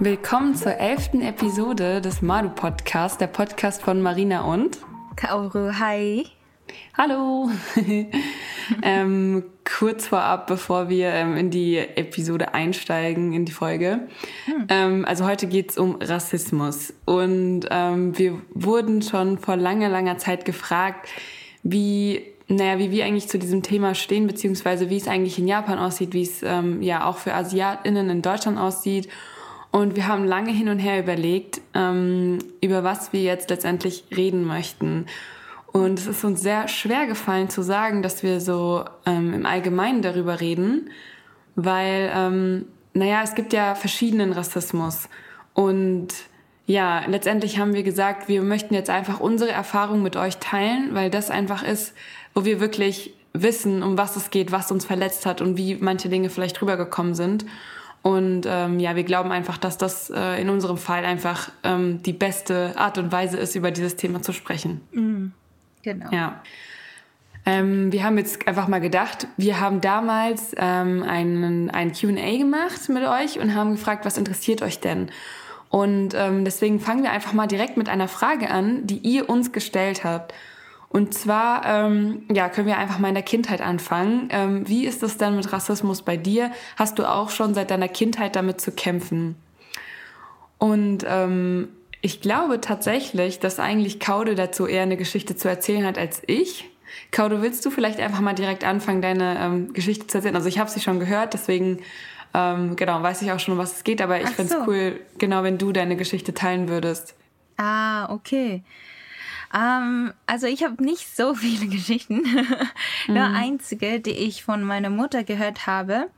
Willkommen zur elften Episode des Madu Podcast, der Podcast von Marina und Kaoru. Hi. Hallo. ähm, kurz vorab, bevor wir ähm, in die Episode einsteigen, in die Folge. Hm. Ähm, also heute geht es um Rassismus. Und ähm, wir wurden schon vor langer, langer Zeit gefragt, wie naja, wie wir eigentlich zu diesem Thema stehen, beziehungsweise wie es eigentlich in Japan aussieht, wie es ähm, ja auch für AsiatInnen in Deutschland aussieht. Und wir haben lange hin und her überlegt, ähm, über was wir jetzt letztendlich reden möchten. Und es ist uns sehr schwer gefallen zu sagen, dass wir so ähm, im Allgemeinen darüber reden, weil, ähm, naja, es gibt ja verschiedenen Rassismus. Und ja, letztendlich haben wir gesagt, wir möchten jetzt einfach unsere Erfahrung mit euch teilen, weil das einfach ist, wo wir wirklich wissen, um was es geht, was uns verletzt hat und wie manche Dinge vielleicht rübergekommen sind. Und ähm, ja, wir glauben einfach, dass das äh, in unserem Fall einfach ähm, die beste Art und Weise ist, über dieses Thema zu sprechen. Mhm. Genau. Ja. Ähm, wir haben jetzt einfach mal gedacht, wir haben damals ähm, einen, ein QA gemacht mit euch und haben gefragt, was interessiert euch denn? Und ähm, deswegen fangen wir einfach mal direkt mit einer Frage an, die ihr uns gestellt habt. Und zwar, ähm, ja, können wir einfach mal in der Kindheit anfangen. Ähm, wie ist es denn mit Rassismus bei dir? Hast du auch schon seit deiner Kindheit damit zu kämpfen? Und ähm, ich glaube tatsächlich, dass eigentlich Kaude dazu eher eine Geschichte zu erzählen hat als ich. Kaude, willst du vielleicht einfach mal direkt anfangen, deine ähm, Geschichte zu erzählen? Also ich habe sie schon gehört, deswegen ähm, genau weiß ich auch schon, um was es geht. Aber ich finde es so. cool, genau, wenn du deine Geschichte teilen würdest. Ah, okay. Ähm, also ich habe nicht so viele Geschichten. Nur mhm. einzige, die ich von meiner Mutter gehört habe.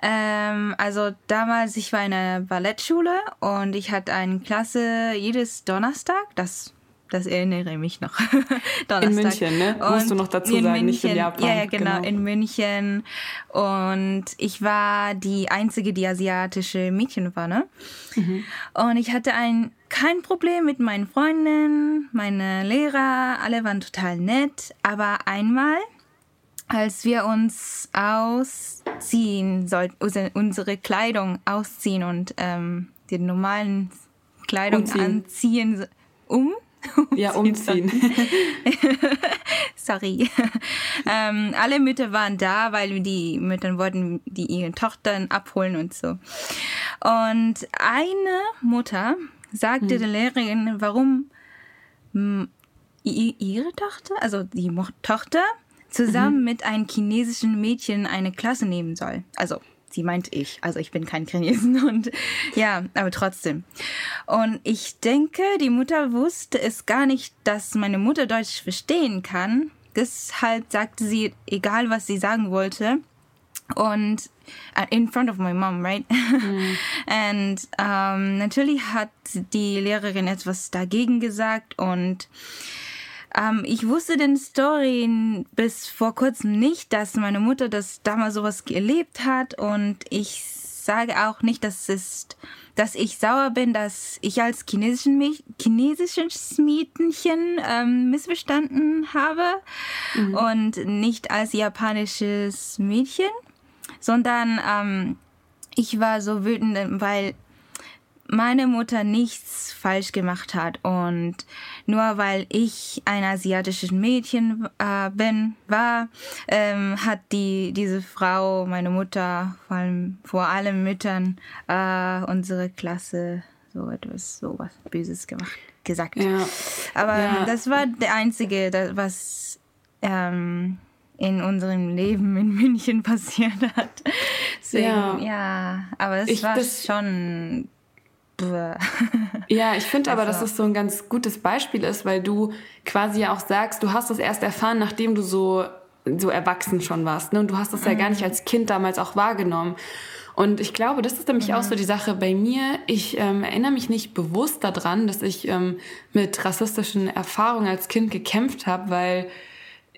Ähm, also damals, ich war in einer Ballettschule und ich hatte eine Klasse jedes Donnerstag. Das das erinnere ich mich noch. in München, ne? Und Musst du noch dazu sagen, München, nicht in Japan. Ja, ja genau, genau, in München. Und ich war die einzige, die asiatische Mädchen war, ne? Mhm. Und ich hatte ein kein Problem mit meinen Freunden, meine Lehrer, alle waren total nett. Aber einmal, als wir uns ausziehen sollten, unsere Kleidung ausziehen und ähm, die normalen Kleidung umziehen. anziehen, um ja, umziehen. Sorry. ähm, alle Mütter waren da, weil die Mütter wollten die ihren Tochtern abholen und so. Und eine Mutter sagte hm. der Lehrerin, warum ihre Tochter, also die Tochter, zusammen mhm. mit einem chinesischen Mädchen eine Klasse nehmen soll. Also sie meint ich, also ich bin kein Chinesen und ja, aber trotzdem. Und ich denke, die Mutter wusste es gar nicht, dass meine Mutter Deutsch verstehen kann. Deshalb sagte sie, egal was sie sagen wollte, und in front of my mom, right? Mm. und ähm, natürlich hat die Lehrerin etwas dagegen gesagt und ähm, ich wusste den Story bis vor kurzem nicht, dass meine Mutter das damals sowas erlebt hat und ich sage auch nicht, dass es dass ich sauer bin, dass ich als chinesischen chinesisches Mädchen ähm, missverstanden habe mhm. und nicht als japanisches Mädchen, sondern ähm, ich war so wütend, weil meine Mutter nichts falsch gemacht hat und nur weil ich ein asiatisches Mädchen äh, bin, war, ähm, hat die diese Frau, meine Mutter, vor allem vor allem Müttern, äh, unsere Klasse so etwas, so was Böses gemacht, gesagt. Ja. Aber ja. das war der einzige, was ähm, in unserem Leben in München passiert hat. Deswegen, ja. ja, aber es ich, war das, schon ja, ich finde aber, dass es so ein ganz gutes Beispiel ist, weil du quasi ja auch sagst, du hast das erst erfahren, nachdem du so, so erwachsen schon warst. Ne? Und du hast das mhm. ja gar nicht mhm. als Kind damals auch wahrgenommen. Und ich glaube, das ist nämlich mhm. auch so die Sache bei mir. Ich ähm, erinnere mich nicht bewusst daran, dass ich ähm, mit rassistischen Erfahrungen als Kind gekämpft habe, weil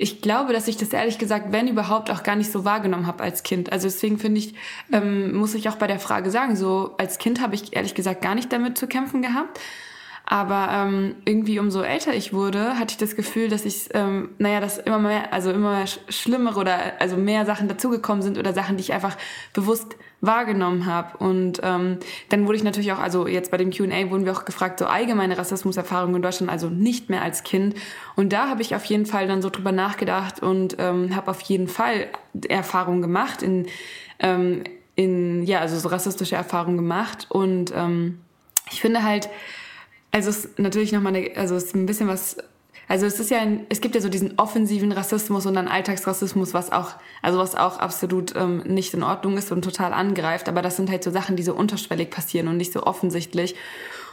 ich glaube, dass ich das ehrlich gesagt, wenn überhaupt, auch gar nicht so wahrgenommen habe als Kind. Also deswegen finde ich, ähm, muss ich auch bei der Frage sagen, so als Kind habe ich ehrlich gesagt gar nicht damit zu kämpfen gehabt. Aber ähm, irgendwie umso älter ich wurde, hatte ich das Gefühl, dass ich, ähm, naja, dass immer mehr, also immer schlimmere oder also mehr Sachen dazugekommen sind oder Sachen, die ich einfach bewusst wahrgenommen habe. Und ähm, dann wurde ich natürlich auch, also jetzt bei dem QA wurden wir auch gefragt, so allgemeine Rassismuserfahrungen in Deutschland, also nicht mehr als Kind. Und da habe ich auf jeden Fall dann so drüber nachgedacht und ähm, habe auf jeden Fall Erfahrungen gemacht in, ähm, in, ja, also so rassistische Erfahrungen gemacht. Und ähm, ich finde halt, also es ist natürlich nochmal eine, also es ist ein bisschen was, also es ist ja, ein, es gibt ja so diesen offensiven Rassismus und dann Alltagsrassismus, was auch, also was auch absolut ähm, nicht in Ordnung ist und total angreift, aber das sind halt so Sachen, die so unterschwellig passieren und nicht so offensichtlich.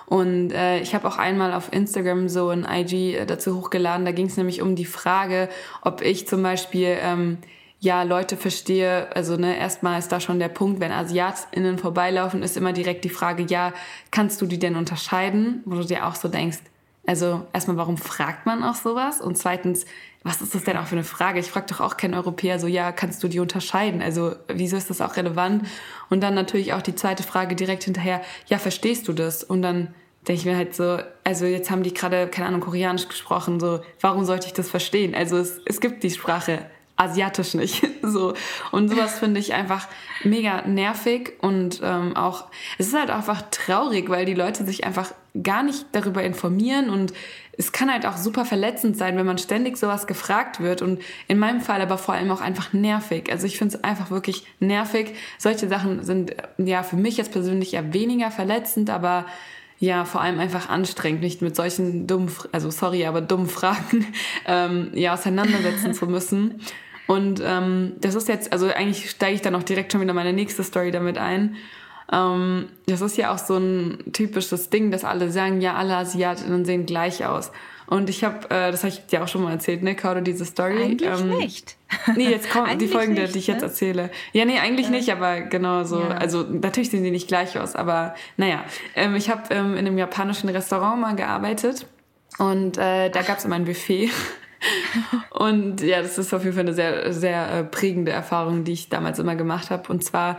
Und äh, ich habe auch einmal auf Instagram so ein IG äh, dazu hochgeladen, da ging es nämlich um die Frage, ob ich zum Beispiel ähm, ja, Leute verstehe, also ne, erstmal ist da schon der Punkt, wenn AsiatInnen vorbeilaufen, ist immer direkt die Frage, ja, kannst du die denn unterscheiden? Wo du dir auch so denkst, also erstmal, warum fragt man auch sowas? Und zweitens, was ist das denn auch für eine Frage? Ich frage doch auch keinen Europäer so, ja, kannst du die unterscheiden? Also wieso ist das auch relevant? Und dann natürlich auch die zweite Frage direkt hinterher, ja, verstehst du das? Und dann denke ich mir halt so, also jetzt haben die gerade, keine Ahnung, Koreanisch gesprochen, so, warum sollte ich das verstehen? Also es, es gibt die Sprache asiatisch nicht. so. Und sowas finde ich einfach mega nervig und ähm, auch, es ist halt einfach traurig, weil die Leute sich einfach gar nicht darüber informieren und es kann halt auch super verletzend sein, wenn man ständig sowas gefragt wird und in meinem Fall aber vor allem auch einfach nervig. Also ich finde es einfach wirklich nervig. Solche Sachen sind ja für mich jetzt persönlich eher weniger verletzend, aber ja, vor allem einfach anstrengend, nicht mit solchen dummen, also sorry, aber dummen Fragen ähm, ja auseinandersetzen zu müssen. Und ähm, das ist jetzt, also eigentlich steige ich dann auch direkt schon wieder meine nächste Story damit ein. Ähm, das ist ja auch so ein typisches Ding, dass alle sagen, ja, alle Asiatinnen sehen gleich aus. Und ich habe, äh, das habe ich dir auch schon mal erzählt, ne, Kaudo, diese Story. Eigentlich ähm, nicht. Nee, jetzt kommt die folgende, nicht, die ich jetzt ne? erzähle. Ja, nee, eigentlich äh, nicht, aber genau so. Ja. Also natürlich sehen sie nicht gleich aus, aber naja. Ähm, ich habe ähm, in einem japanischen Restaurant mal gearbeitet und äh, da gab es immer ein Buffet. Und ja, das ist auf jeden Fall eine sehr, sehr äh, prägende Erfahrung, die ich damals immer gemacht habe. Und zwar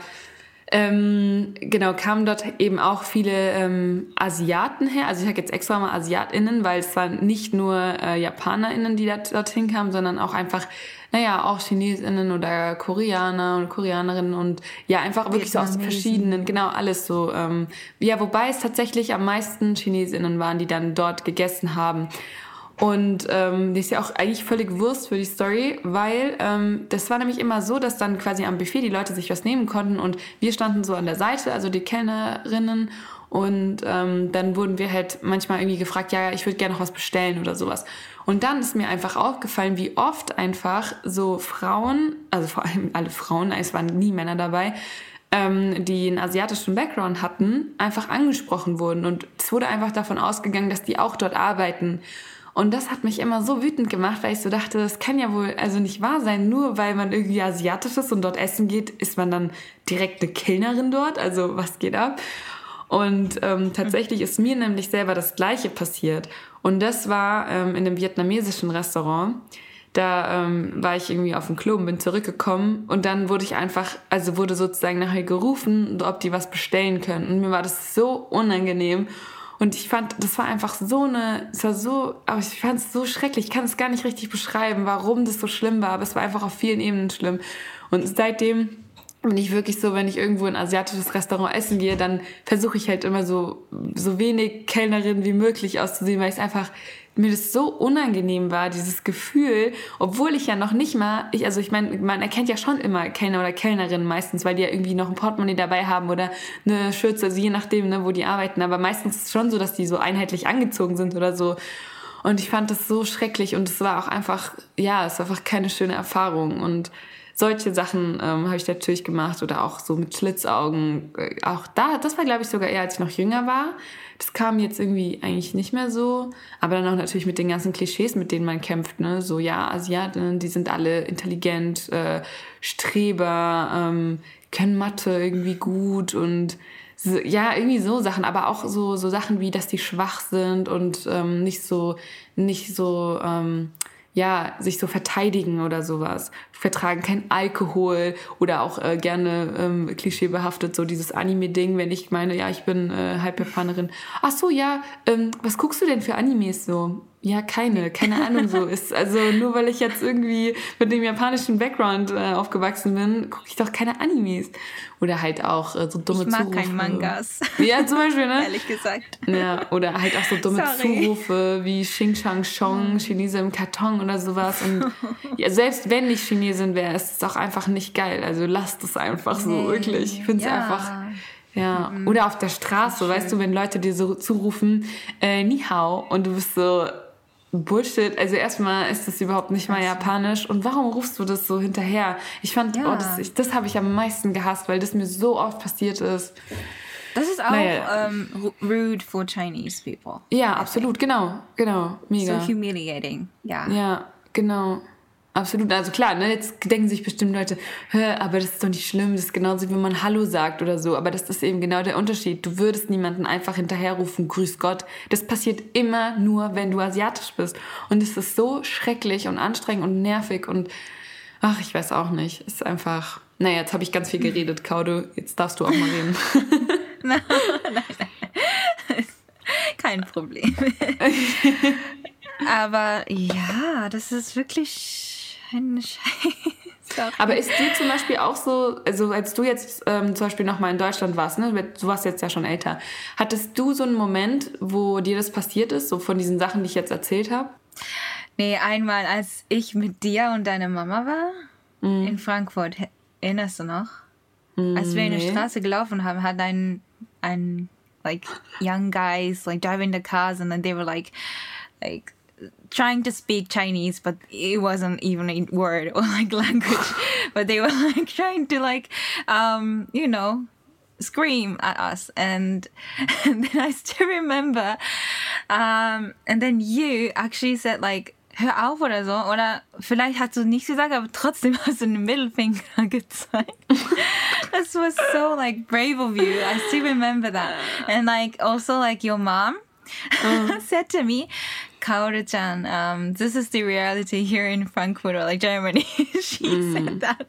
ähm, genau, kamen dort eben auch viele ähm, Asiaten her. Also ich sage jetzt extra mal AsiatInnen, weil es waren nicht nur äh, JapanerInnen, die dort, dorthin kamen, sondern auch einfach, naja, auch ChinesInnen oder Koreaner und Koreanerinnen und ja, einfach wirklich so aus verschiedenen, genau, alles so. Ähm, ja, wobei es tatsächlich am meisten ChinesInnen waren, die dann dort gegessen haben. Und ähm, die ist ja auch eigentlich völlig Wurst für die Story, weil ähm, das war nämlich immer so, dass dann quasi am Buffet die Leute sich was nehmen konnten und wir standen so an der Seite, also die Kellnerinnen und ähm, dann wurden wir halt manchmal irgendwie gefragt, ja, ich würde gerne noch was bestellen oder sowas. Und dann ist mir einfach aufgefallen, wie oft einfach so Frauen, also vor allem alle Frauen, es waren nie Männer dabei, ähm, die einen asiatischen Background hatten, einfach angesprochen wurden. Und es wurde einfach davon ausgegangen, dass die auch dort arbeiten. Und das hat mich immer so wütend gemacht, weil ich so dachte, das kann ja wohl also nicht wahr sein. Nur weil man irgendwie asiatisch ist und dort essen geht, ist man dann direkt eine Kellnerin dort. Also was geht ab? Und ähm, tatsächlich ist mir nämlich selber das Gleiche passiert. Und das war ähm, in einem vietnamesischen Restaurant. Da ähm, war ich irgendwie auf dem Klo und bin zurückgekommen und dann wurde ich einfach, also wurde sozusagen nachher gerufen, ob die was bestellen können. Und mir war das so unangenehm. Und ich fand, das war einfach so eine, es war so, aber ich fand es so schrecklich. Ich kann es gar nicht richtig beschreiben, warum das so schlimm war, aber es war einfach auf vielen Ebenen schlimm. Und seitdem bin ich wirklich so, wenn ich irgendwo in ein asiatisches Restaurant essen gehe, dann versuche ich halt immer so, so wenig Kellnerin wie möglich auszusehen, weil ich es einfach mir das so unangenehm war, dieses Gefühl, obwohl ich ja noch nicht mal, ich, also ich meine, man erkennt ja schon immer Kellner oder Kellnerin meistens, weil die ja irgendwie noch ein Portemonnaie dabei haben oder eine Schürze, also je nachdem, ne, wo die arbeiten. Aber meistens ist es schon so, dass die so einheitlich angezogen sind oder so. Und ich fand das so schrecklich und es war auch einfach, ja, es war einfach keine schöne Erfahrung. Und solche Sachen ähm, habe ich natürlich gemacht oder auch so mit Schlitzaugen. Äh, auch da, das war glaube ich sogar eher, als ich noch jünger war. Das kam jetzt irgendwie eigentlich nicht mehr so. Aber dann auch natürlich mit den ganzen Klischees, mit denen man kämpft. Ne? So, ja, Asiaten, die sind alle intelligent, äh, Streber, ähm, können Mathe irgendwie gut und ja, irgendwie so Sachen, aber auch so, so Sachen wie, dass die schwach sind und ähm, nicht so, nicht so, ähm, ja, sich so verteidigen oder sowas. Vertragen kein Alkohol oder auch äh, gerne ähm, klischeebehaftet so dieses Anime-Ding, wenn ich meine, ja, ich bin äh, halb Japanerin. Ach so, ja, ähm, was guckst du denn für Animes so? Ja, keine, keine Ahnung so ist. Also nur weil ich jetzt irgendwie mit dem japanischen Background äh, aufgewachsen bin, gucke ich doch keine Animes. Oder halt auch äh, so dumme ich mag Zurufe. kein Mangas. Ja, zum Beispiel, ne? Ehrlich gesagt. Ja, oder halt auch so dumme Sorry. Zurufe wie Xing Shang Chong, Chinese im Karton oder sowas. Und ja, selbst wenn ich Chinesin wäre, ist es auch einfach nicht geil. Also lasst es einfach so, Nee. wirklich. Ich finde es Ja. einfach. Ja, oder auf der Straße, weißt du, wenn Leute dir so zurufen, äh, Ni hao, und du bist so, Bullshit. Also erstmal ist das überhaupt nicht mal japanisch. Und warum rufst du das so hinterher? Ich fand, Ja. oh, das, ich, das habe ich am meisten gehasst, weil das mir so oft passiert ist. Das ist auch Naja. ähm, ru- rude for Chinese people. Ja, absolut, genau, genau, mega. So humiliating. Ja. Ja, genau. Absolut. Also klar, ne, jetzt denken sich bestimmt Leute, aber das ist doch nicht schlimm, das ist genauso, wie man Hallo sagt oder so. Aber das ist eben genau der Unterschied. Du würdest niemanden einfach hinterherrufen, Grüß Gott. Das passiert immer nur, wenn du asiatisch bist. Und es ist so schrecklich und anstrengend und nervig und ach, ich weiß auch nicht. Es ist einfach. Naja, jetzt habe ich ganz viel geredet, Kaude. Jetzt darfst du auch mal reden. Kein Problem. Aber ja, das ist wirklich ein Scheiß. Aber ist dir zum Beispiel auch so, also als du jetzt ähm, zum Beispiel nochmal in Deutschland warst, ne, du warst jetzt ja schon älter, hattest du so einen Moment, wo dir das passiert ist, so von diesen Sachen, die ich jetzt erzählt habe? Nee, einmal, als ich mit dir und deiner Mama war Mhm. in Frankfurt, erinnerst du noch? Als wir in der nee. Straße gelaufen haben, hat ein, ein like young guys like driving the cars and then they were like like trying to speak Chinese, but it wasn't even a word or like language, but they were like trying to like um you know scream at us. And, and then I still remember um and then you actually said like hör auf oder so oder vielleicht hast du nichts gesagt aber trotzdem hast du den Mittelfinger gezeigt. This was so like brave of you. I still remember that. And like also like your mom said to me Kaoru-chan, um, this is the reality here in Frankfurt or like Germany. she said that.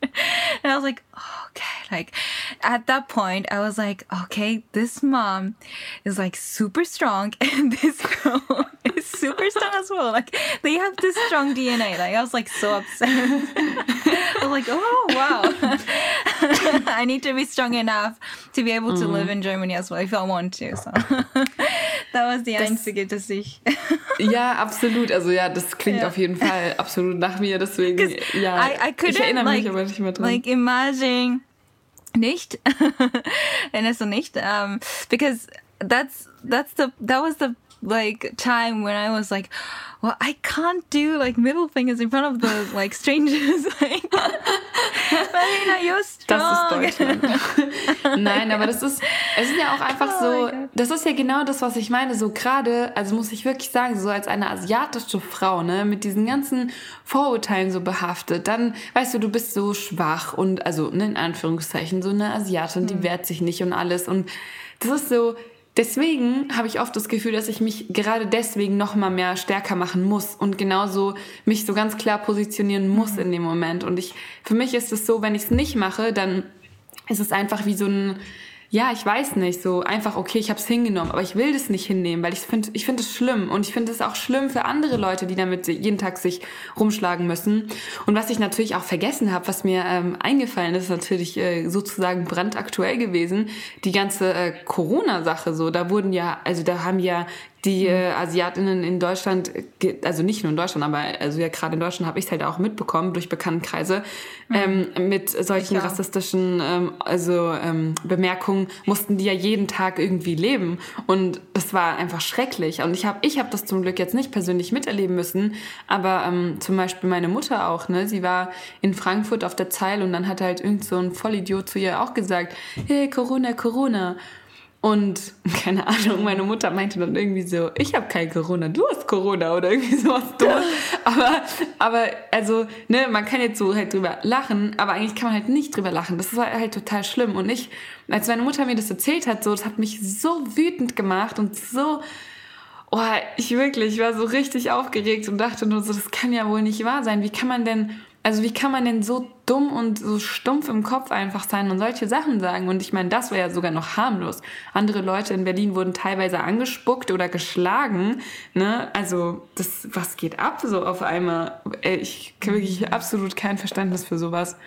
And I was like, okay. Like at that point, I was like, okay, this mom is like super strong and this girl is super strong as well. Like they have this strong DNA. Like I was like so upset. I was like, oh wow. I need to be strong enough to be able to live in Germany as well if I want to. So that was the einzige, dass ich Ja, absolut. Also ja, das klingt Ja. auf jeden Fall absolut nach mir. Deswegen, ja, I, I ich erinnere like, mich aber nicht mehr dran. like imagine nicht erinnerst du nicht um, because that's that's the that was the like time when I was like well I can't do like middle fingers in front of the like strangers like Marina you're strong Das ist Deutschland. Nein, aber das ist, es ist ja auch einfach Oh so, Gott. das ist ja genau das, was ich meine. So gerade, also muss ich wirklich sagen, so als eine asiatische Frau, ne, mit diesen ganzen Vorurteilen so behaftet, dann, weißt du, du bist so schwach und, also, ne, in Anführungszeichen, so eine Asiatin, die wehrt sich nicht und alles. Und das ist so, Deswegen habe ich oft das Gefühl, dass ich mich gerade deswegen noch mal mehr stärker machen muss und genauso mich so ganz klar positionieren muss in dem Moment. Und ich, für mich ist es so, wenn ich es nicht mache, dann ist es einfach wie so ein, ja, ich weiß nicht, so einfach, okay, ich habe es hingenommen, aber ich will das nicht hinnehmen, weil ich finde ich finde es schlimm und ich finde es auch schlimm für andere Leute, die damit jeden Tag sich rumschlagen müssen. Und was ich natürlich auch vergessen habe, was mir ähm, eingefallen ist, natürlich äh, sozusagen brandaktuell gewesen, die ganze äh, Corona-Sache so, da wurden ja, also da haben ja die äh, Asiatinnen in Deutschland, äh, also nicht nur in Deutschland, aber also ja gerade in Deutschland habe ich es halt auch mitbekommen durch Bekanntenkreise, ähm, mit solchen auch. rassistischen ähm, also ähm, Bemerkungen mussten die ja jeden Tag irgendwie leben. Und das war einfach schrecklich. Und ich habe ich habe das zum Glück jetzt nicht persönlich miterleben müssen, aber ähm, zum Beispiel meine Mutter auch, ne, sie war in Frankfurt auf der Zeil und dann hat halt irgend so ein Vollidiot zu ihr auch gesagt, hey Corona Corona und keine Ahnung, meine Mutter meinte dann irgendwie so, ich habe kein Corona, du hast Corona oder irgendwie sowas dummes. aber, aber, also, ne, man kann jetzt so halt drüber lachen, aber eigentlich kann man halt nicht drüber lachen. Das war halt total schlimm. Und ich, als meine Mutter mir das erzählt hat, so, das hat mich so wütend gemacht und so, oh, ich wirklich, ich war so richtig aufgeregt und dachte nur so, das kann ja wohl nicht wahr sein. Wie kann man denn, also wie kann man denn so dumm und so stumpf im Kopf einfach sein und solche Sachen sagen? Und ich meine, das war ja sogar noch harmlos. Andere Leute in Berlin wurden teilweise angespuckt oder geschlagen. Ne? Also, das, was geht ab so auf einmal? Ich habe wirklich absolut kein Verständnis für sowas.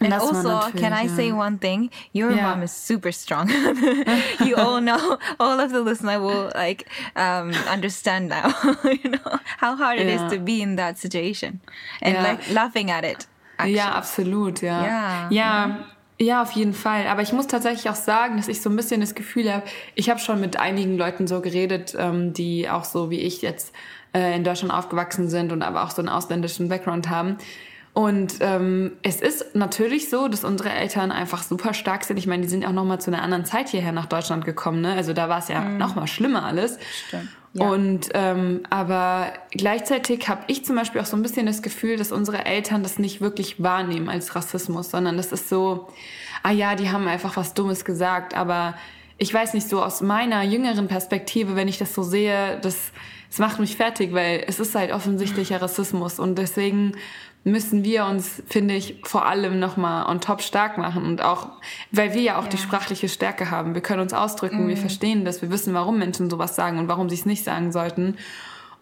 And also, can I say one thing? Your yeah. mom is super strong. you all know, all of the listeners will like um, understand now, you know, how hard it yeah. is to be in that situation and yeah. like laughing at it. Actually. Ja, absolut, ja. Ja, ja. Ja, auf jeden Fall. Aber ich muss tatsächlich auch sagen, dass ich so ein bisschen das Gefühl habe, ich habe schon mit einigen Leuten so geredet, ähm, die auch so wie ich jetzt äh, in Deutschland aufgewachsen sind und aber auch so einen ausländischen Background haben und ähm, es ist natürlich so, dass unsere Eltern einfach super stark sind. Ich meine, die sind auch noch mal zu einer anderen Zeit hierher nach Deutschland gekommen. Ne? Also da war es ja mhm. noch mal schlimmer alles. Stimmt. Ja. Und ähm, aber gleichzeitig habe ich zum Beispiel auch so ein bisschen das Gefühl, dass unsere Eltern das nicht wirklich wahrnehmen als Rassismus, sondern das ist so, ah ja, die haben einfach was Dummes gesagt. Aber ich weiß nicht so aus meiner jüngeren Perspektive, wenn ich das so sehe, das, das macht mich fertig, weil es ist halt offensichtlicher Rassismus und deswegen müssen wir uns, finde ich, vor allem nochmal on top stark machen. Und auch, weil wir ja auch ja. die sprachliche Stärke haben. Wir können uns ausdrücken, mhm. wir verstehen das, wir wissen, warum Menschen sowas sagen und warum sie es nicht sagen sollten.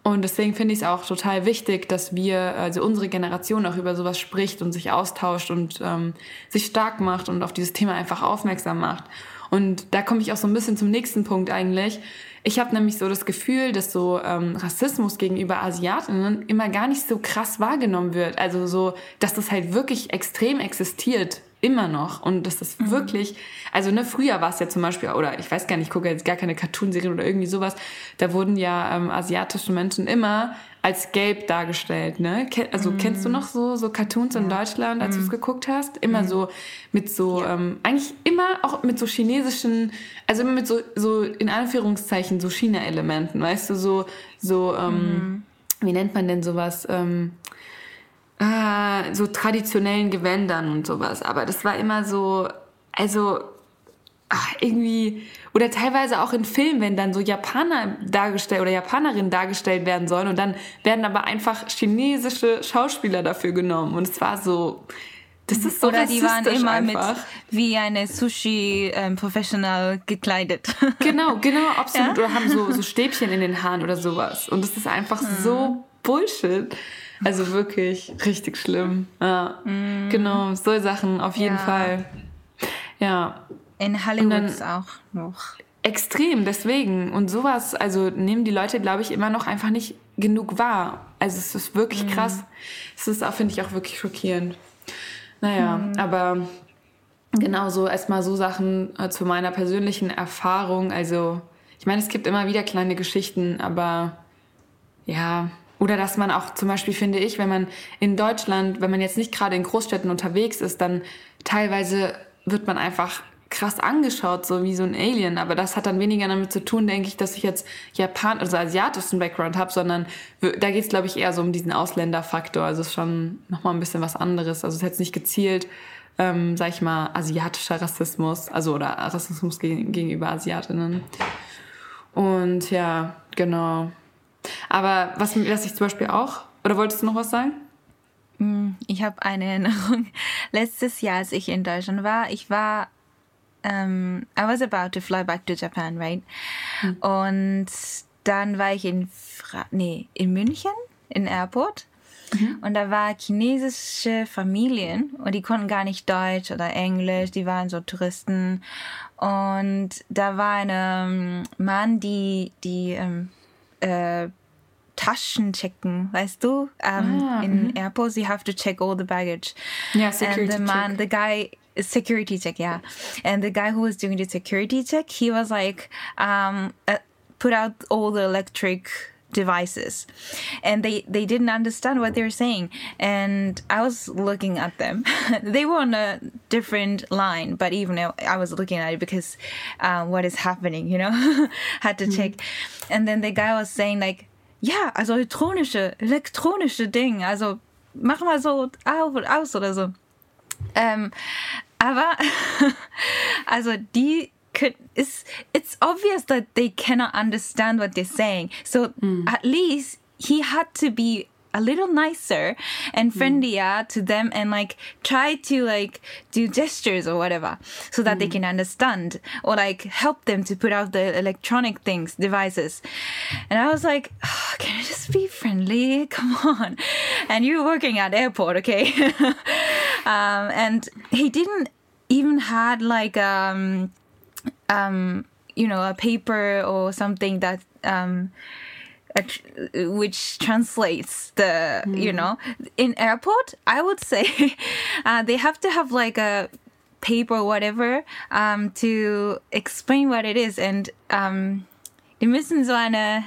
Und deswegen finde ich es auch total wichtig, dass wir, also unsere Generation auch über sowas spricht und sich austauscht und ähm, sich stark macht und auf dieses Thema einfach aufmerksam macht. Und da komme ich auch so ein bisschen zum nächsten Punkt eigentlich. Ich habe nämlich so das Gefühl, dass so ähm, Rassismus gegenüber Asiatinnen immer gar nicht so krass wahrgenommen wird. Also so, dass das halt wirklich extrem existiert immer noch und dass das mhm. wirklich, also ne, früher war es ja zum Beispiel, oder ich weiß gar nicht, ich gucke jetzt gar keine Cartoonserien oder irgendwie sowas, da wurden ja ähm, asiatische Menschen immer als gelb dargestellt, ne? Also mm. kennst du noch so, so Cartoons ja. in Deutschland, als mm. du es geguckt hast? Immer mm. so mit so, ja. ähm, eigentlich immer auch mit so chinesischen, also immer mit so, so in Anführungszeichen so China-Elementen, weißt du, so, so, ähm, mhm. wie nennt man denn sowas? Ähm, ah, so traditionellen Gewändern und sowas. Aber das war immer so, also ach, irgendwie, oder teilweise auch in Filmen, wenn dann so Japaner dargestellt oder Japanerinnen dargestellt werden sollen und dann werden aber einfach chinesische Schauspieler dafür genommen. Und es war so, das ist so Oder die waren immer einfach. mit wie eine Sushi-Professional ähm, gekleidet. Genau, genau, absolut. Ja? Oder haben so, so Stäbchen in den Haaren oder sowas. Und das ist einfach mhm. so Bullshit. Also wirklich richtig schlimm. Ja, mhm. genau, so Sachen auf jeden ja. Fall. Ja. In Hollywood auch noch. Extrem, deswegen. Und sowas, also nehmen die Leute, glaube ich, immer noch einfach nicht genug wahr. Also es ist wirklich mhm. krass. Es ist auch, finde ich, auch wirklich schockierend. Naja, mhm. aber genau so erstmal so Sachen äh, zu meiner persönlichen Erfahrung. Also, ich meine, es gibt immer wieder kleine Geschichten, aber ja, oder dass man auch zum Beispiel, finde ich, wenn man in Deutschland, wenn man jetzt nicht gerade in Großstädten unterwegs ist, dann teilweise wird man einfach krass angeschaut, so wie so ein Alien. Aber das hat dann weniger damit zu tun, denke ich, dass ich jetzt Japan, also asiatischen Background habe, sondern da geht es, glaube ich, eher so um diesen Ausländerfaktor. Also es ist schon nochmal ein bisschen was anderes. Also es ist jetzt nicht gezielt, ähm, sag ich mal, asiatischer Rassismus, also oder Rassismus gegen, gegenüber Asiatinnen. Und ja, genau. Aber was, was ich zum Beispiel auch, oder wolltest du noch was sagen? Hm, ich habe eine Erinnerung. Letztes Jahr, als ich in Deutschland war, ich war, um, ähm, I was about to fly back to Japan, right? Hm. Und dann war ich in, Fra nee, in München, in Airport. Mhm. Und da war chinesische Familien und die konnten gar nicht Deutsch oder Englisch, die waren so Touristen. Und da war ein ähm, Mann, die, die ähm, äh, Taschen checken, weißt du? Um, ah, in mm. airports, you have to check all the baggage. Yeah, security And the man, check. the guy, security check, yeah. And the guy who was doing the security check, he was like, um, uh, put out all the electric devices and they they didn't understand what they were saying and i was looking at them they were on a different line but even i was looking at it because uh, what is happening you know had to check mm-hmm. and then the guy was saying like ja, also elektronische, elektronische Ding. Also mach mal so auf aus oder so. Ähm, aber also die could it's it's obvious that they cannot understand what they're saying. So at least he had to be a little nicer and friendlier to them and like try to like do gestures or whatever so that they can understand or like help them to put out the electronic things devices. And i was like "Ah, can you just be friendly? Come on. And you're working at airport okay? Um, and he didn't even had like um um you know a paper or something that um a tr- which translates the you know in airport i would say uh, they have to have like a paper or whatever um, to explain what it is. And um, die müssen so eine ei-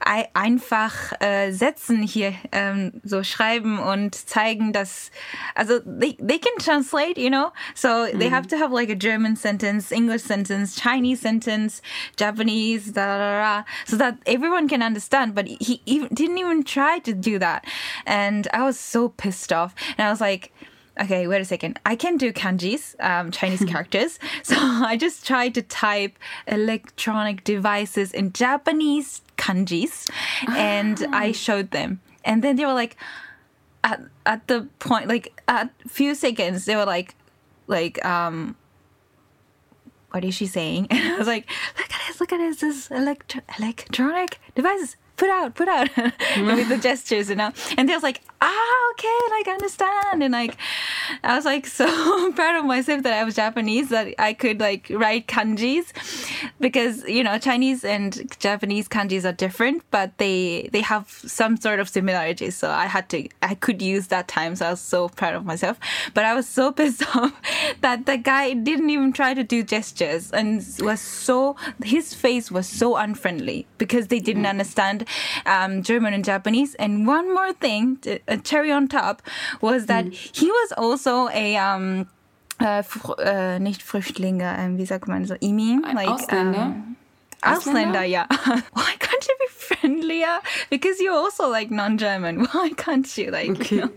einfach äh, Sätzen hier ähm, so schreiben und zeigen, dass also they, they can translate, you know, so they have mhm. to have like a German sentence, English sentence, Chinese sentence, Japanese, da, da, da, so that everyone can understand. But he even, didn't even try to do that, and I was so pissed off, and I was like. Okay, wait a second. I can do kanjis, um, Chinese characters. So I just tried to type electronic devices in Japanese kanjis and I showed them. And then they were like, at, at the point, like a few seconds, they were like, like, um, what is she saying? And I was like, look at this, look at this, this electro- electronic devices. Put out, put out with the gestures, you know. And they was like, ah, okay, like I understand. And like, I was like so proud of myself that I was Japanese that I could like write kanjis, because you know Chinese and Japanese kanjis are different, but they they have some sort of similarities. So I had to, I could use that time. So I was so proud of myself. But I was so pissed off that the guy didn't even try to do gestures and was so his face was so unfriendly because they didn't understand um, German and Japanese. And one more thing, a cherry on top, was that he was also a um, äh, Fr- äh, nicht Flüchtlinge, ähm, wie sagt man so, Imin? Ein Ausländer? ähm, Ausländer, ja. Why can't you be friendlier? Because you're also like non-German. Why can't you like? you Okay. know?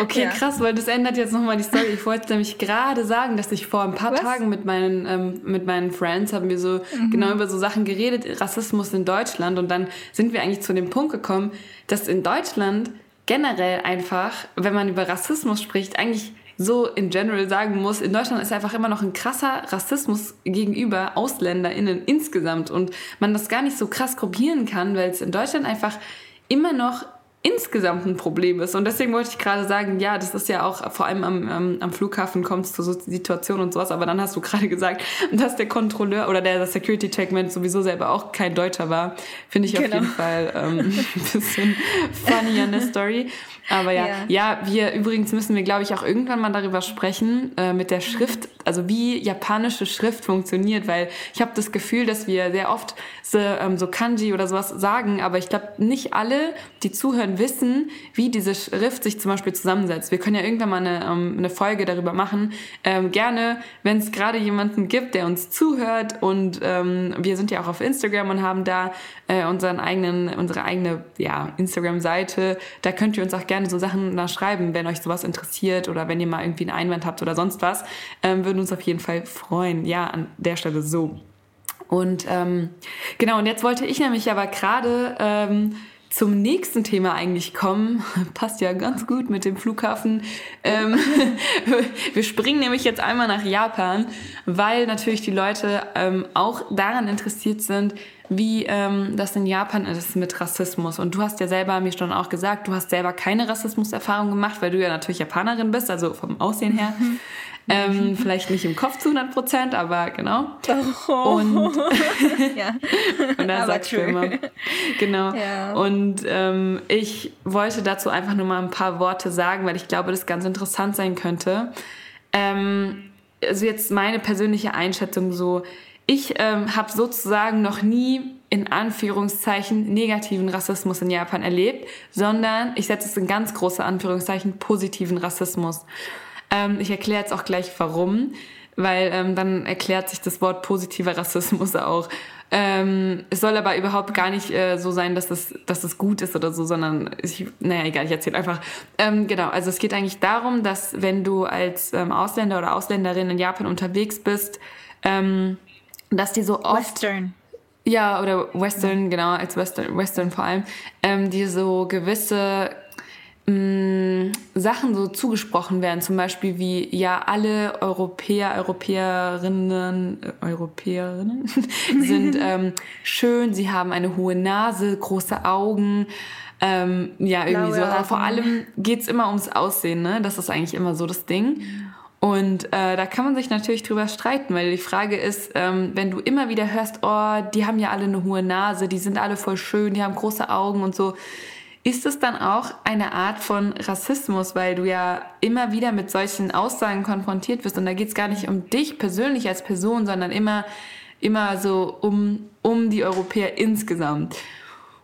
Okay, Ja. krass, weil das ändert jetzt nochmal die Story. Ich wollte nämlich gerade sagen, dass ich vor ein paar Was? Tagen mit meinen, ähm, mit meinen Friends haben wir so Mhm. genau über so Sachen geredet, Rassismus in Deutschland. Und dann sind wir eigentlich zu dem Punkt gekommen, dass in Deutschland generell einfach, wenn man über Rassismus spricht, eigentlich so in general sagen muss, in Deutschland ist einfach immer noch ein krasser Rassismus gegenüber AusländerInnen insgesamt. Und man das gar nicht so krass gruppieren kann, weil es in Deutschland einfach immer noch insgesamt ein Problem ist. Und deswegen wollte ich gerade sagen, ja, das ist ja auch vor allem am, am, am Flughafen kommt es zu so Situationen und sowas, aber dann hast du gerade gesagt, dass der Kontrolleur oder der Security-Checkman sowieso selber auch kein Deutscher war, finde ich auf Genau. jeden Fall ähm, ein bisschen funny an der Story. Aber ja, Ja. ja, wir übrigens müssen wir, glaube ich, auch irgendwann mal darüber sprechen, äh, mit der Schrift, also wie japanische Schrift funktioniert, weil ich habe das Gefühl, dass wir sehr oft so, ähm, so Kanji oder sowas sagen, aber ich glaube, nicht alle, die zuhören, wissen, wie diese Schrift sich zum Beispiel zusammensetzt. Wir können ja irgendwann mal eine, ähm, eine Folge darüber machen. Ähm, gerne, wenn es gerade jemanden gibt, der uns zuhört und ähm, wir sind ja auch auf Instagram und haben da äh, unseren eigenen, unsere eigene ja, Instagram-Seite. Da könnt ihr uns auch gerne so Sachen da schreiben, wenn euch sowas interessiert oder wenn ihr mal irgendwie einen Einwand habt oder sonst was. Ähm, würden uns auf jeden Fall freuen. Ja, an der Stelle so. Und ähm, genau, und jetzt wollte ich nämlich aber gerade ähm, zum nächsten Thema eigentlich kommen. Passt ja ganz gut mit dem Flughafen. Ähm, wir springen nämlich jetzt einmal nach Japan, weil natürlich die Leute ähm, auch daran interessiert sind, wie ähm, das in Japan ist mit Rassismus. Und du hast ja selber mir schon auch gesagt, du hast selber keine Rassismuserfahrung gemacht, weil du ja natürlich Japanerin bist, also vom Aussehen her. Ähm, vielleicht nicht im Kopf zu 100 Prozent, aber genau. Und ja. und da sagst du immer. Genau. Ja. Und ähm, ich wollte dazu einfach nur mal ein paar Worte sagen, weil ich glaube, das ganz interessant sein könnte. Ähm, also jetzt meine persönliche Einschätzung so. Ich ähm, habe sozusagen noch nie in Anführungszeichen negativen Rassismus in Japan erlebt, sondern ich setze es in ganz große Anführungszeichen positiven Rassismus. Ähm, ich erkläre jetzt auch gleich warum, weil ähm, dann erklärt sich das Wort positiver Rassismus auch. Ähm, es soll aber überhaupt gar nicht äh, so sein, dass es, dass es gut ist oder so, sondern ich, naja, egal, ich erzähle einfach. Ähm, genau, also es geht eigentlich darum, dass wenn du als ähm, Ausländer oder Ausländerin in Japan unterwegs bist, ähm, dass die so oft. Western. Ja, oder Western, genau, als Western, Western vor allem, ähm, die so gewisse mh, Sachen so zugesprochen werden, zum Beispiel wie, ja, alle Europäer, Europäerinnen, äh, Europäerinnen sind ähm, schön, sie haben eine hohe Nase, große Augen, ähm, ja, irgendwie Blaue so. Aber vor allem geht's immer ums Aussehen, ne? Das ist eigentlich immer so das Ding. Und äh, da kann man sich natürlich drüber streiten, weil die Frage ist, ähm, wenn du immer wieder hörst, oh, die haben ja alle eine hohe Nase, die sind alle voll schön, die haben große Augen und so, ist es dann auch eine Art von Rassismus, weil du ja immer wieder mit solchen Aussagen konfrontiert wirst und da geht's gar nicht um dich persönlich als Person, sondern immer, immer so um, um die Europäer insgesamt.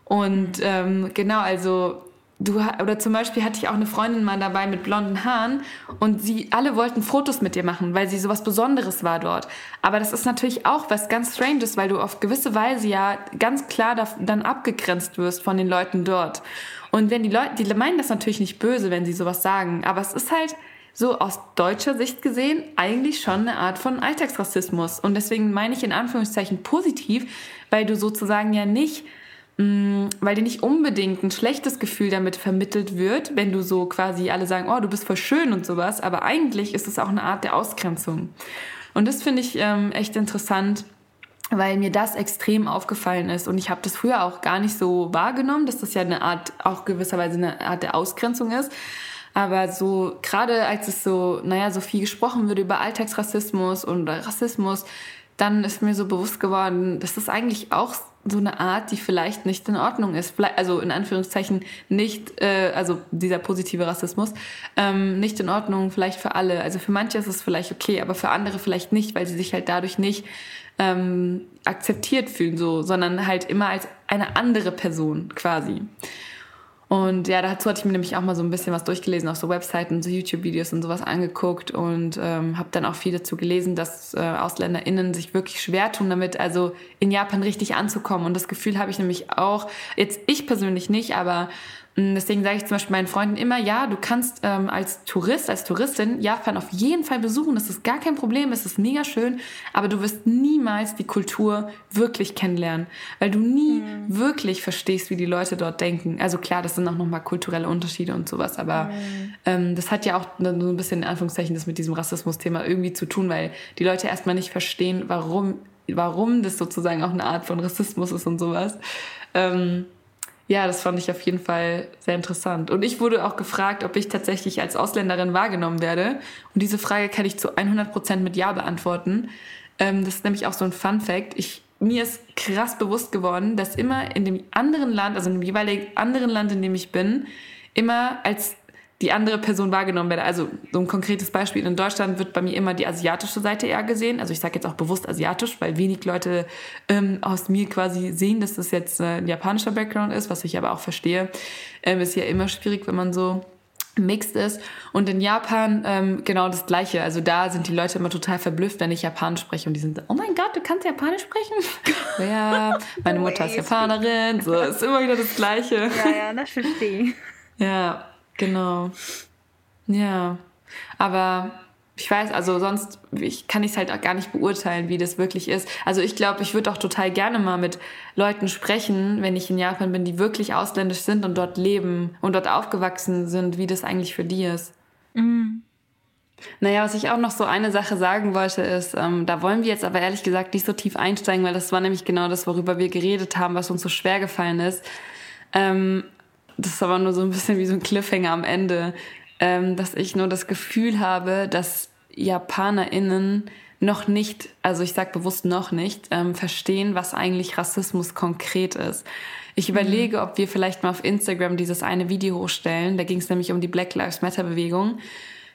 Und ähm, genau, also du oder zum Beispiel hatte ich auch eine Freundin mal dabei mit blonden Haaren und sie alle wollten Fotos mit dir machen, weil sie sowas Besonderes war dort. Aber das ist natürlich auch was ganz Stranges, weil du auf gewisse Weise ja ganz klar da, dann abgegrenzt wirst von den Leuten dort. Und wenn die Leute, die meinen das natürlich nicht böse, wenn sie sowas sagen, aber es ist halt so aus deutscher Sicht gesehen eigentlich schon eine Art von Alltagsrassismus. Und deswegen meine ich in Anführungszeichen positiv, weil du sozusagen ja nicht weil dir nicht unbedingt ein schlechtes Gefühl damit vermittelt wird, wenn du so quasi alle sagen, oh, du bist voll schön und sowas, aber eigentlich ist es auch eine Art der Ausgrenzung. Und das finde ich ähm, echt interessant, weil mir das extrem aufgefallen ist und ich habe das früher auch gar nicht so wahrgenommen, dass das ja eine Art, auch gewisserweise eine Art der Ausgrenzung ist. Aber so, gerade als es so, naja, so viel gesprochen wird über Alltagsrassismus und Rassismus, dann ist mir so bewusst geworden, dass das eigentlich auch so eine Art, die vielleicht nicht in Ordnung ist. Also in Anführungszeichen nicht, äh, also dieser positive Rassismus, ähm, nicht in Ordnung, vielleicht für alle. Also für manche ist es vielleicht okay, aber für andere vielleicht nicht, weil sie sich halt dadurch nicht ähm, akzeptiert fühlen, so, sondern halt immer als eine andere Person quasi. Und ja, dazu hatte ich mir nämlich auch mal so ein bisschen was durchgelesen auf so Webseiten, so YouTube-Videos und sowas angeguckt und ähm, habe dann auch viel dazu gelesen, dass äh, AusländerInnen sich wirklich schwer tun damit, also in Japan richtig anzukommen. Und das Gefühl habe ich nämlich auch, jetzt ich persönlich nicht, aber deswegen sage ich zum Beispiel meinen Freunden immer, ja, du kannst ähm, als Tourist, als Touristin Japan auf jeden Fall besuchen. Das ist gar kein Problem, es ist mega schön, aber du wirst niemals die Kultur wirklich kennenlernen, weil du nie wirklich verstehst, wie die Leute dort denken. Also klar, das sind auch nochmal kulturelle Unterschiede und sowas, aber ähm, das hat ja auch so ein bisschen in Anführungszeichen das mit diesem Rassismus-Thema irgendwie zu tun, weil die Leute erstmal nicht verstehen, warum, warum das sozusagen auch eine Art von Rassismus ist und sowas. Ähm, ja, das fand ich auf jeden Fall sehr interessant. Und ich wurde auch gefragt, ob ich tatsächlich als Ausländerin wahrgenommen werde. Und diese Frage kann ich zu 100% mit Ja beantworten. Ähm, das ist nämlich auch so ein Fun Fact. Ich, mir ist krass bewusst geworden, dass immer in dem anderen Land, also in dem jeweiligen anderen Land, in dem ich bin, immer als die andere Person wahrgenommen werde. Also so ein konkretes Beispiel. In Deutschland wird bei mir immer die asiatische Seite eher gesehen. Also ich sage jetzt auch bewusst asiatisch, weil wenig Leute ähm, aus mir quasi sehen, dass das jetzt äh, ein japanischer Background ist, was ich aber auch verstehe. Ähm, ist ja immer schwierig, wenn man so mixed ist. Und in Japan ähm, genau das Gleiche. Also da sind die Leute immer total verblüfft, wenn ich Japanisch spreche. Und die sind so, oh mein Gott, du kannst Japanisch sprechen? ja, meine Mutter ist Japanerin. So, ist immer wieder das Gleiche. Ja, ja, das verstehe ich. Ja, genau. Ja, aber ich weiß, also sonst ich, kann ich es halt auch gar nicht beurteilen, wie das wirklich ist. Also ich glaube, ich würde auch total gerne mal mit Leuten sprechen, wenn ich in Japan bin, die wirklich ausländisch sind und dort leben und dort aufgewachsen sind, wie das eigentlich für die ist. Naja, was ich auch noch so eine Sache sagen wollte, ist, ähm, da wollen wir jetzt aber ehrlich gesagt nicht so tief einsteigen, weil das war nämlich genau das, worüber wir geredet haben, was uns so schwer gefallen ist. Ähm, das ist aber nur so ein bisschen wie so ein Cliffhanger am Ende, ähm, dass ich nur das Gefühl habe, dass JapanerInnen noch nicht, also ich sage bewusst noch nicht, ähm, verstehen, was eigentlich Rassismus konkret ist. Ich überlege, ob wir vielleicht mal auf Instagram dieses eine Video hochstellen. Da ging es nämlich um die Black Lives Matter Bewegung.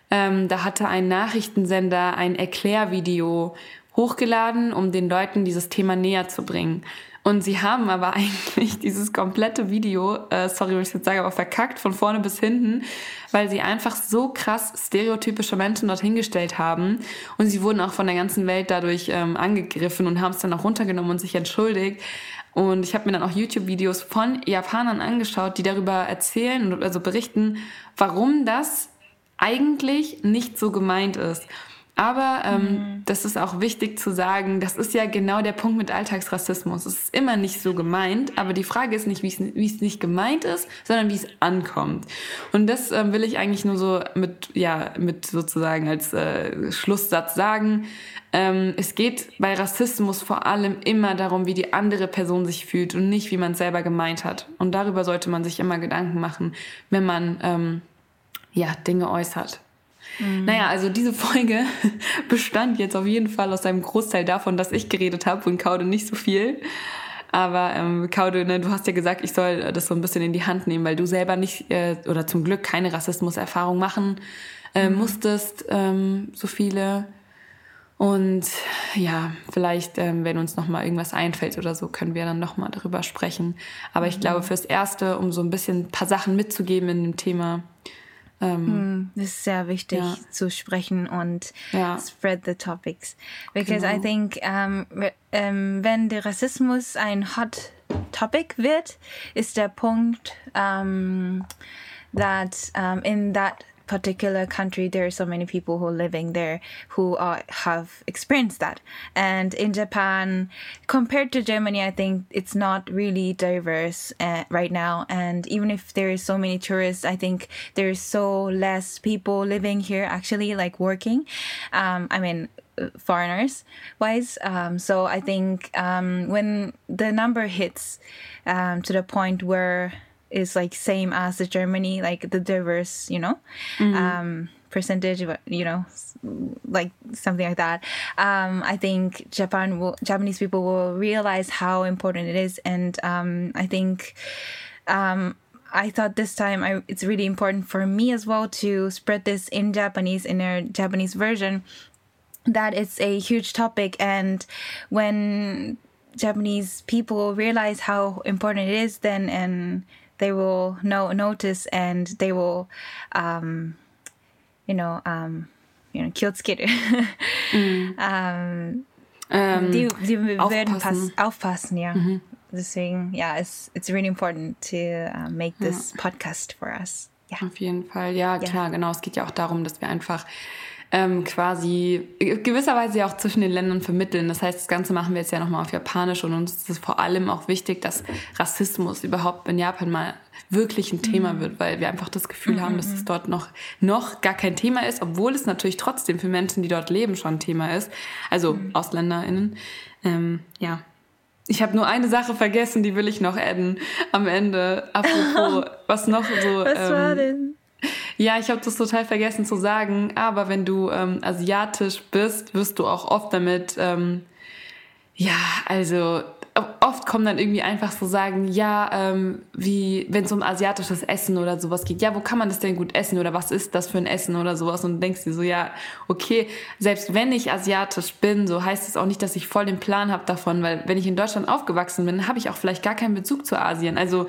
Ähm, da hatte ein Nachrichtensender ein Erklärvideo hochgeladen, um den Leuten dieses Thema näher zu bringen. Und sie haben aber eigentlich dieses komplette Video, äh, sorry, wenn ich jetzt sage, aber verkackt von vorne bis hinten, weil sie einfach so krass stereotypische Menschen dort hingestellt haben. Und sie wurden auch von der ganzen Welt dadurch ähm, angegriffen und haben es dann auch runtergenommen und sich entschuldigt. Und ich habe mir dann auch YouTube-Videos von Japanern angeschaut, die darüber erzählen und also berichten, warum das eigentlich nicht so gemeint ist. Aber ähm, mhm. das ist auch wichtig zu sagen, das ist ja genau der Punkt mit Alltagsrassismus. Es ist immer nicht so gemeint, aber die Frage ist nicht, wie es nicht gemeint ist, sondern wie es ankommt. Und das ähm, will ich eigentlich nur so mit, ja, mit sozusagen als äh, Schlusssatz sagen. Ähm, es geht bei Rassismus vor allem immer darum, wie die andere Person sich fühlt und nicht, wie man es selber gemeint hat. Und darüber sollte man sich immer Gedanken machen, wenn man ähm, ja, Dinge äußert. Mhm. Naja, also diese Folge bestand jetzt auf jeden Fall aus einem Großteil davon, dass ich geredet habe und Kaude nicht so viel. Aber ähm, Kaude, ne, du hast ja gesagt, ich soll das so ein bisschen in die Hand nehmen, weil du selber nicht äh, oder zum Glück keine Rassismuserfahrung machen äh, mhm. musstest, ähm, so viele. Und ja, vielleicht, ähm, wenn uns noch mal irgendwas einfällt oder so, können wir dann noch mal darüber sprechen. Aber ich mhm. glaube, fürs Erste, um so ein bisschen ein paar Sachen mitzugeben in dem Thema, ähm, das ist sehr wichtig ja. zu sprechen und ja. spread the topics. Because genau. I think um, um, wenn der Rassismus ein hot topic wird, ist der Punkt, um, that um, in that particular country there are so many people who are living there who are, have experienced that. And in japan compared to germany i think it's not really diverse uh, right now. And even if there is so many tourists i think there's so less people living here actually like working um, i mean foreigners wise. Um, so i think um, when the number hits um, to the point where is like same as the Germany, like the diverse, you know, mm-hmm. um, percentage, but you know, like something like that. Um, I think Japan will, Japanese people will realize how important it is, and um, I think. Um, I thought this time I, it's really important for me as well to spread this in Japanese in a Japanese version that it's a huge topic and when Japanese people realize how important it is then and they will know notice and they will um, you know um, you know 気をつける mm. um, ähm, die, die werden pass, aufpassen ja mhm. deswegen ja it's, it's really important to uh, make this ja. podcast for us ja. auf jeden Fall ja, ja klar genau es geht ja auch darum dass wir einfach ähm, quasi gewisserweise ja auch zwischen den Ländern vermitteln. Das heißt, das Ganze machen wir jetzt ja nochmal auf Japanisch und uns ist es vor allem auch wichtig, dass Rassismus überhaupt in Japan mal wirklich ein Thema mhm. wird, weil wir einfach das Gefühl mhm. haben, dass es mhm. dort noch, noch gar kein Thema ist, obwohl es natürlich trotzdem für Menschen, die dort leben, schon ein Thema ist. Also mhm. AusländerInnen. Ähm, ja, ich habe nur eine Sache vergessen, die will ich noch adden am Ende. Apropos, was noch so. Was ähm, war denn? Ja, ich habe das total vergessen zu sagen, aber wenn du ähm, asiatisch bist, wirst du auch oft damit, ähm, ja, also oft kommen dann irgendwie einfach so sagen, ja, ähm, wie wenn es um asiatisches Essen oder sowas geht, ja, wo kann man das denn gut essen oder was ist das für ein Essen oder sowas und denkst dir so, ja, okay, selbst wenn ich asiatisch bin, so heißt es auch nicht, dass ich voll den Plan habe davon, weil wenn ich in Deutschland aufgewachsen bin, habe ich auch vielleicht gar keinen Bezug zu Asien. Also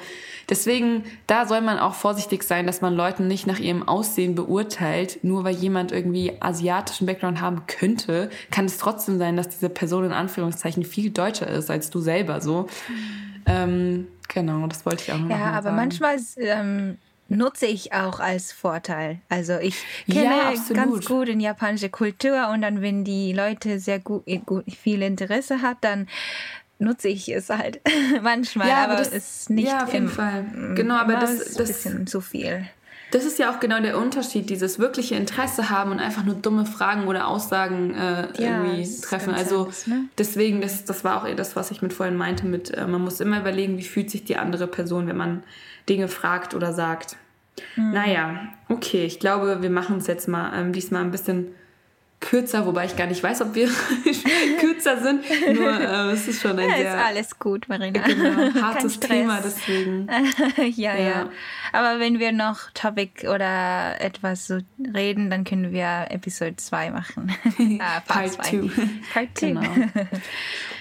deswegen, da soll man auch vorsichtig sein, dass man Leuten nicht nach ihrem Aussehen beurteilt, nur weil jemand irgendwie asiatischen Background haben könnte, kann es trotzdem sein, dass diese Person in Anführungszeichen viel deutscher ist als du selber so. Ähm, genau, das wollte ich auch noch Ja, aber sagen. manchmal ähm, nutze ich auch als Vorteil. Also ich kenne ja, ganz gut in japanische Kultur und dann, wenn die Leute sehr gut, gut viel Interesse hat, dann nutze ich es halt manchmal, ja, aber, das ist nicht ja, auf jeden Fall. Genau, aber das, ist ein bisschen zu viel. Das ist ja auch genau der Unterschied, dieses wirkliche Interesse haben und einfach nur dumme Fragen oder Aussagen äh, ja, irgendwie treffen. Also ne? deswegen, das, das war auch eher das, was ich mit vorhin meinte, mit äh, man muss immer überlegen, wie fühlt sich die andere Person, wenn man Dinge fragt oder sagt. Mhm. Naja, okay, ich glaube, wir machen es jetzt mal ähm, diesmal ein bisschen kürzer, wobei ich gar nicht weiß, ob wir kürzer sind. Nur äh, es ist schon ein ja, sehr... ist alles gut, Marina. Genau, hartes Thema, deswegen. ja, ja, ja, Aber wenn wir noch Topic oder etwas so reden, dann können wir Episode 2 machen. ah, Part 2. Part 2. Genau.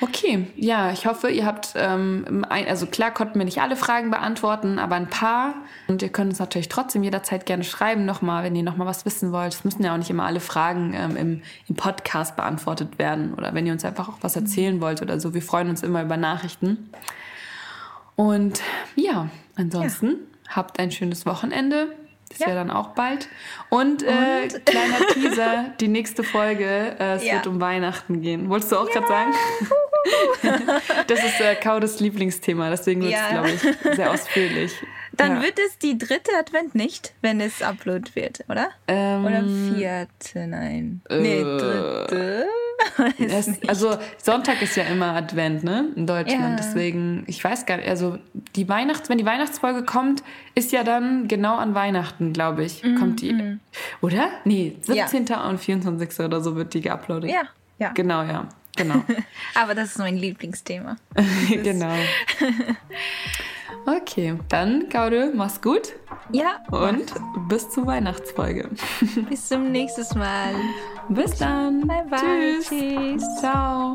Okay, ja, ich hoffe, ihr habt, ähm, ein, also klar konnten wir nicht alle Fragen beantworten, aber ein paar. Und ihr könnt uns natürlich trotzdem jederzeit gerne schreiben nochmal, wenn ihr nochmal was wissen wollt. Es müssen ja auch nicht immer alle Fragen ähm, im, im Podcast beantwortet werden oder wenn ihr uns einfach auch was erzählen wollt oder so. Wir freuen uns immer über Nachrichten. Und ja, ansonsten ja. habt ein schönes Wochenende Das ja. wäre dann auch bald. Und, äh, Und? kleiner Teaser, die nächste Folge, äh, es ja. wird um Weihnachten gehen. Wolltest du auch ja. gerade sagen? das ist äh, Kaudes Lieblingsthema, deswegen wird es, glaube ich, sehr ausführlich. Dann wird es die dritte Advent nicht, wenn es upload wird, oder? Ähm, oder vierte, nein. Äh, nee, dritte. Es, also Sonntag ist ja immer Advent, ne? In Deutschland. Ja. Deswegen, ich weiß gar nicht, also die Weihnachts, wenn die Weihnachtsfolge kommt, ist ja dann genau an Weihnachten, glaube ich. Mm, kommt die. Mm. Oder? Nee, 17. Ja. und 24. oder so wird die geuploadet. Ja, ja. Genau, ja. Genau. Aber das ist mein Lieblingsthema. genau. Okay, dann Gaudel, mach's gut. Ja. Und mach's. bis zur Weihnachtsfolge. Bis zum nächsten Mal. Bis dann. Bye bye. Tschüss. Tschüss. Ciao.